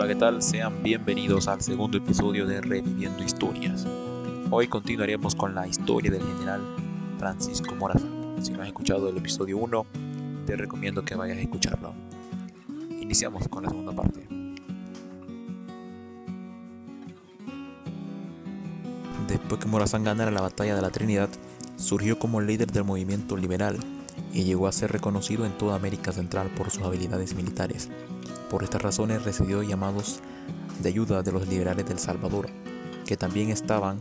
Hola, ¿qué tal? Sean bienvenidos al segundo episodio de Reviviendo Historias. Hoy continuaremos con la historia del general Francisco Morazán. Si no has escuchado el episodio 1, te recomiendo que vayas a escucharlo. Iniciamos con la segunda parte. Después que Morazán ganara la batalla de la Trinidad, surgió como líder del movimiento liberal y llegó a ser reconocido en toda América Central por sus habilidades militares. Por estas razones recibió llamados de ayuda de los liberales del Salvador, que también estaban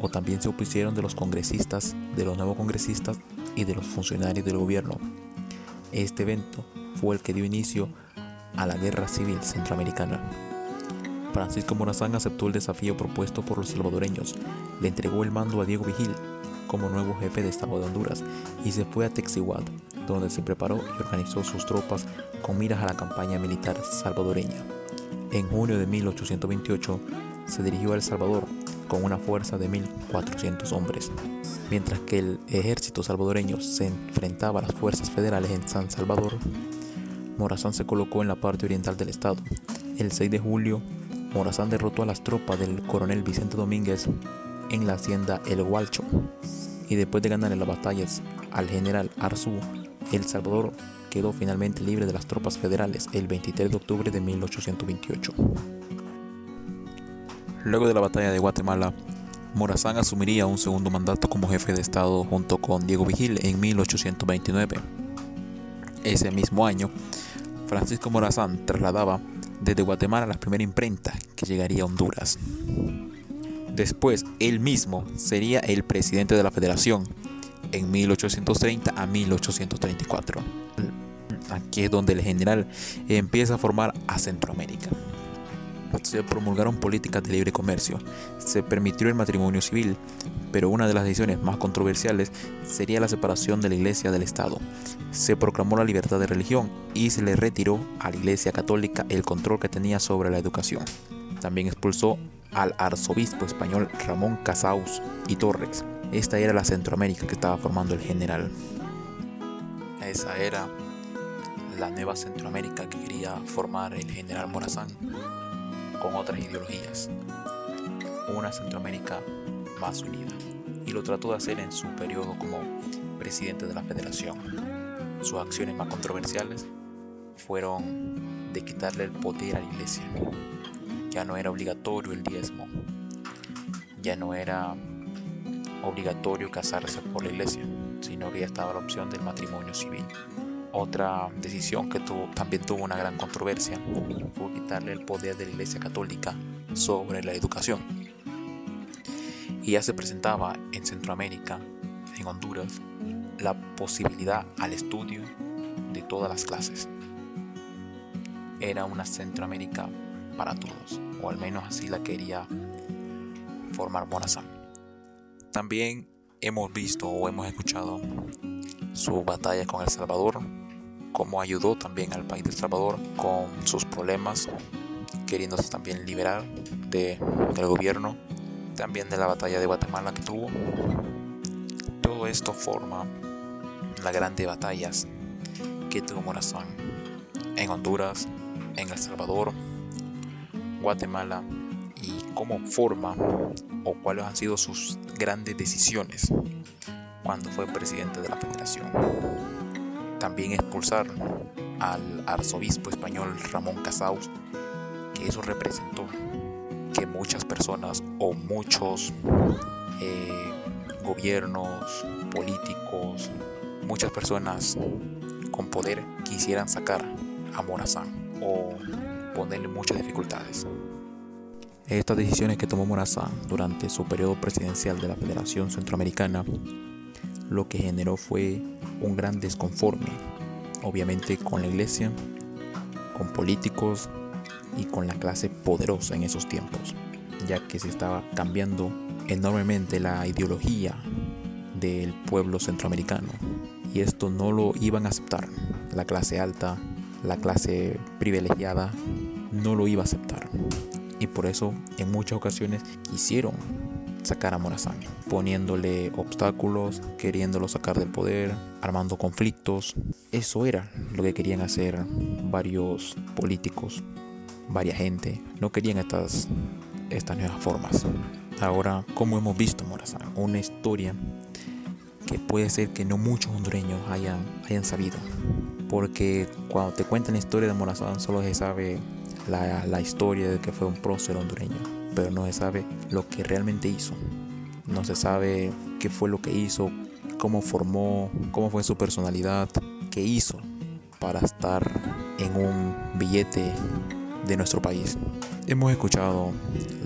o también se opusieron de los congresistas, de los nuevos congresistas y de los funcionarios del gobierno. Este evento fue el que dio inicio a la Guerra Civil Centroamericana. Francisco Morazán aceptó el desafío propuesto por los salvadoreños, le entregó el mando a Diego Vigil como nuevo jefe de Estado de Honduras y se fue a Texihuat, donde se preparó y organizó sus tropas con miras a la campaña militar salvadoreña. En junio de 1828 se dirigió a El Salvador con una fuerza de 1.400 hombres, mientras que el ejército salvadoreño se enfrentaba a las fuerzas federales en San Salvador. Morazán se colocó en la parte oriental del estado. El 6 de julio, Morazán derrotó a las tropas del coronel Vicente Domínguez en la hacienda El Hualcho y después de ganar las batallas al general Arzú, El Salvador quedó finalmente libre de las tropas federales el 23 de octubre de 1828. Luego de la batalla de Guatemala, Morazán asumiría un segundo mandato como jefe de Estado junto con Diego Vigil en 1829. Ese mismo año, Francisco Morazán trasladaba desde Guatemala la primera imprenta que llegaría a Honduras. Después, él mismo sería el presidente de la federación en 1830 a 1834. Aquí es donde el general empieza a formar a Centroamérica. Se promulgaron políticas de libre comercio, se permitió el matrimonio civil, pero una de las decisiones más controversiales sería la separación de la iglesia del Estado. Se proclamó la libertad de religión y se le retiró a la iglesia católica el control que tenía sobre la educación. También expulsó al arzobispo español Ramón Casaus y Torres. Esta era la Centroamérica que estaba formando el general. Esa era la nueva Centroamérica que quería formar el general Morazán con otras ideologías. Una Centroamérica más unida. Y lo trató de hacer en su periodo como presidente de la federación. Sus acciones más controversiales fueron de quitarle el poder a la iglesia ya no era obligatorio el diezmo, ya no era obligatorio casarse por la iglesia, sino que ya estaba la opción del matrimonio civil. Otra decisión que tuvo, también tuvo una gran controversia fue quitarle el poder de la Iglesia Católica sobre la educación. Y ya se presentaba en Centroamérica, en Honduras, la posibilidad al estudio de todas las clases. Era una Centroamérica para todos, o al menos así la quería formar Morazán. También hemos visto o hemos escuchado su batalla con El Salvador, cómo ayudó también al país de El Salvador con sus problemas, queriéndose también liberar de, del gobierno, también de la batalla de Guatemala que tuvo. Todo esto forma las grandes batallas que tuvo Morazán en Honduras, en El Salvador, Guatemala y cómo forma o cuáles han sido sus grandes decisiones cuando fue presidente de la federación. También expulsar al arzobispo español Ramón Casaus, que eso representó que muchas personas o muchos eh, gobiernos, políticos, muchas personas con poder quisieran sacar a Morazán o ponerle muchas dificultades. Estas decisiones que tomó Morazán durante su periodo presidencial de la Federación Centroamericana lo que generó fue un gran desconforme, obviamente con la iglesia, con políticos y con la clase poderosa en esos tiempos, ya que se estaba cambiando enormemente la ideología del pueblo centroamericano y esto no lo iban a aceptar la clase alta, la clase privilegiada no lo iba a aceptar. Y por eso en muchas ocasiones quisieron sacar a Morazán, poniéndole obstáculos, queriéndolo sacar del poder, armando conflictos. Eso era lo que querían hacer varios políticos varias gente no querían estas, estas nuevas formas. Ahora, como hemos visto, Morazán, una historia que puede ser que no muchos hondureños hayan, hayan sabido. Porque cuando te cuentan la historia de Morazán solo se sabe la, la historia de que fue un prócer hondureño, pero no se sabe lo que realmente hizo. No se sabe qué fue lo que hizo, cómo formó, cómo fue su personalidad, qué hizo para estar en un billete de nuestro país. Hemos escuchado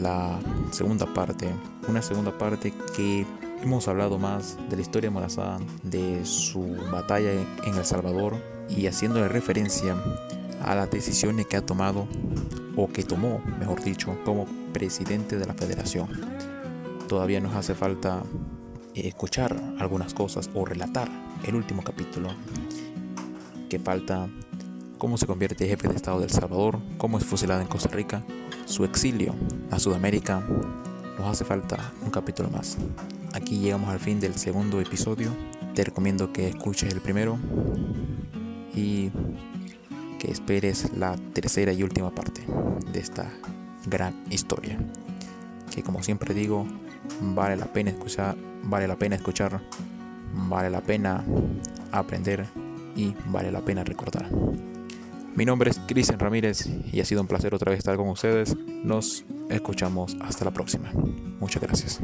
la segunda parte, una segunda parte que hemos hablado más de la historia de Morazán, de su batalla en El Salvador y haciéndole referencia a las decisiones que ha tomado o que tomó, mejor dicho, como presidente de la federación. Todavía nos hace falta escuchar algunas cosas o relatar el último capítulo que falta cómo se convierte en jefe de Estado de El Salvador, cómo es fusilado en Costa Rica, su exilio a Sudamérica. Nos hace falta un capítulo más. Aquí llegamos al fin del segundo episodio. Te recomiendo que escuches el primero y que esperes la tercera y última parte de esta gran historia. Que como siempre digo, vale la pena escuchar, vale la pena escuchar, vale la pena aprender y vale la pena recordar. Mi nombre es Cristian Ramírez y ha sido un placer otra vez estar con ustedes. Nos escuchamos hasta la próxima. Muchas gracias.